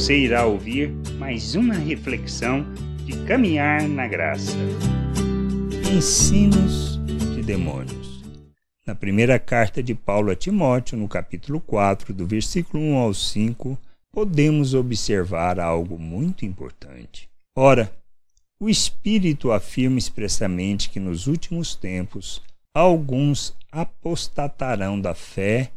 você irá ouvir mais uma reflexão de caminhar na graça. Ensinos de demônios. Na primeira carta de Paulo a Timóteo, no capítulo 4, do versículo 1 ao 5, podemos observar algo muito importante. Ora, o Espírito afirma expressamente que nos últimos tempos alguns apostatarão da fé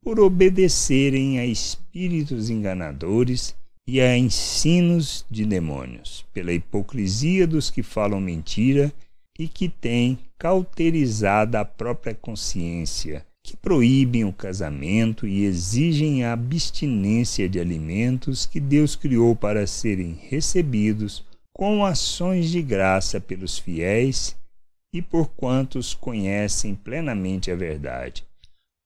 por obedecerem a espíritos enganadores e a ensinos de demônios, pela hipocrisia dos que falam mentira e que têm cauterizada a própria consciência, que proíbem o casamento e exigem a abstinência de alimentos que Deus criou para serem recebidos com ações de graça pelos fiéis e por quantos conhecem plenamente a verdade.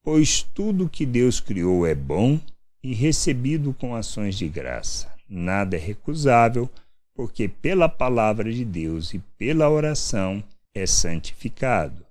Pois tudo que Deus criou é bom e recebido com ações de graça. Nada é recusável, porque pela palavra de Deus e pela oração é santificado.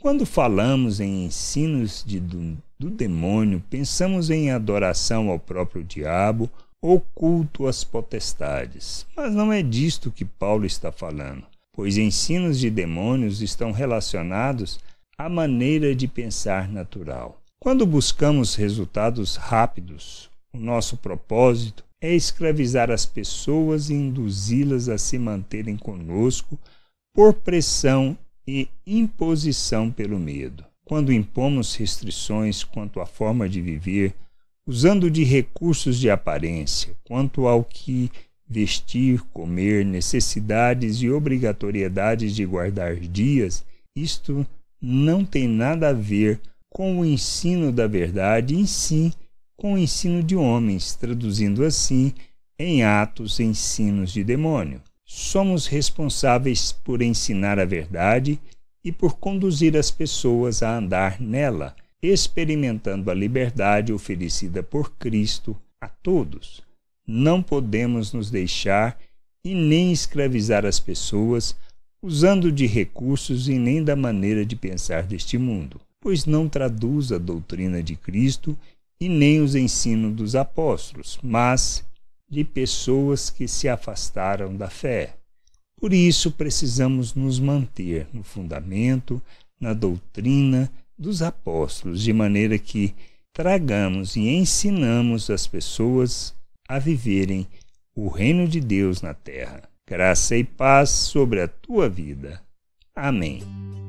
Quando falamos em ensinos de, do, do demônio, pensamos em adoração ao próprio diabo ou culto às potestades. Mas não é disto que Paulo está falando, pois ensinos de demônios estão relacionados a maneira de pensar natural. Quando buscamos resultados rápidos, o nosso propósito é escravizar as pessoas e induzi-las a se manterem conosco por pressão e imposição pelo medo. Quando impomos restrições quanto à forma de viver, usando de recursos de aparência, quanto ao que vestir, comer, necessidades e obrigatoriedades de guardar dias, isto não tem nada a ver com o ensino da verdade, em si com o ensino de homens, traduzindo assim em atos ensinos de demônio. Somos responsáveis por ensinar a verdade e por conduzir as pessoas a andar nela, experimentando a liberdade oferecida por Cristo a todos. Não podemos nos deixar e nem escravizar as pessoas usando de recursos e nem da maneira de pensar deste mundo, pois não traduz a doutrina de Cristo e nem os ensinos dos apóstolos, mas de pessoas que se afastaram da fé. Por isso precisamos nos manter no fundamento, na doutrina dos apóstolos, de maneira que tragamos e ensinamos as pessoas a viverem o reino de Deus na terra graça e paz sobre a tua vida. Amém.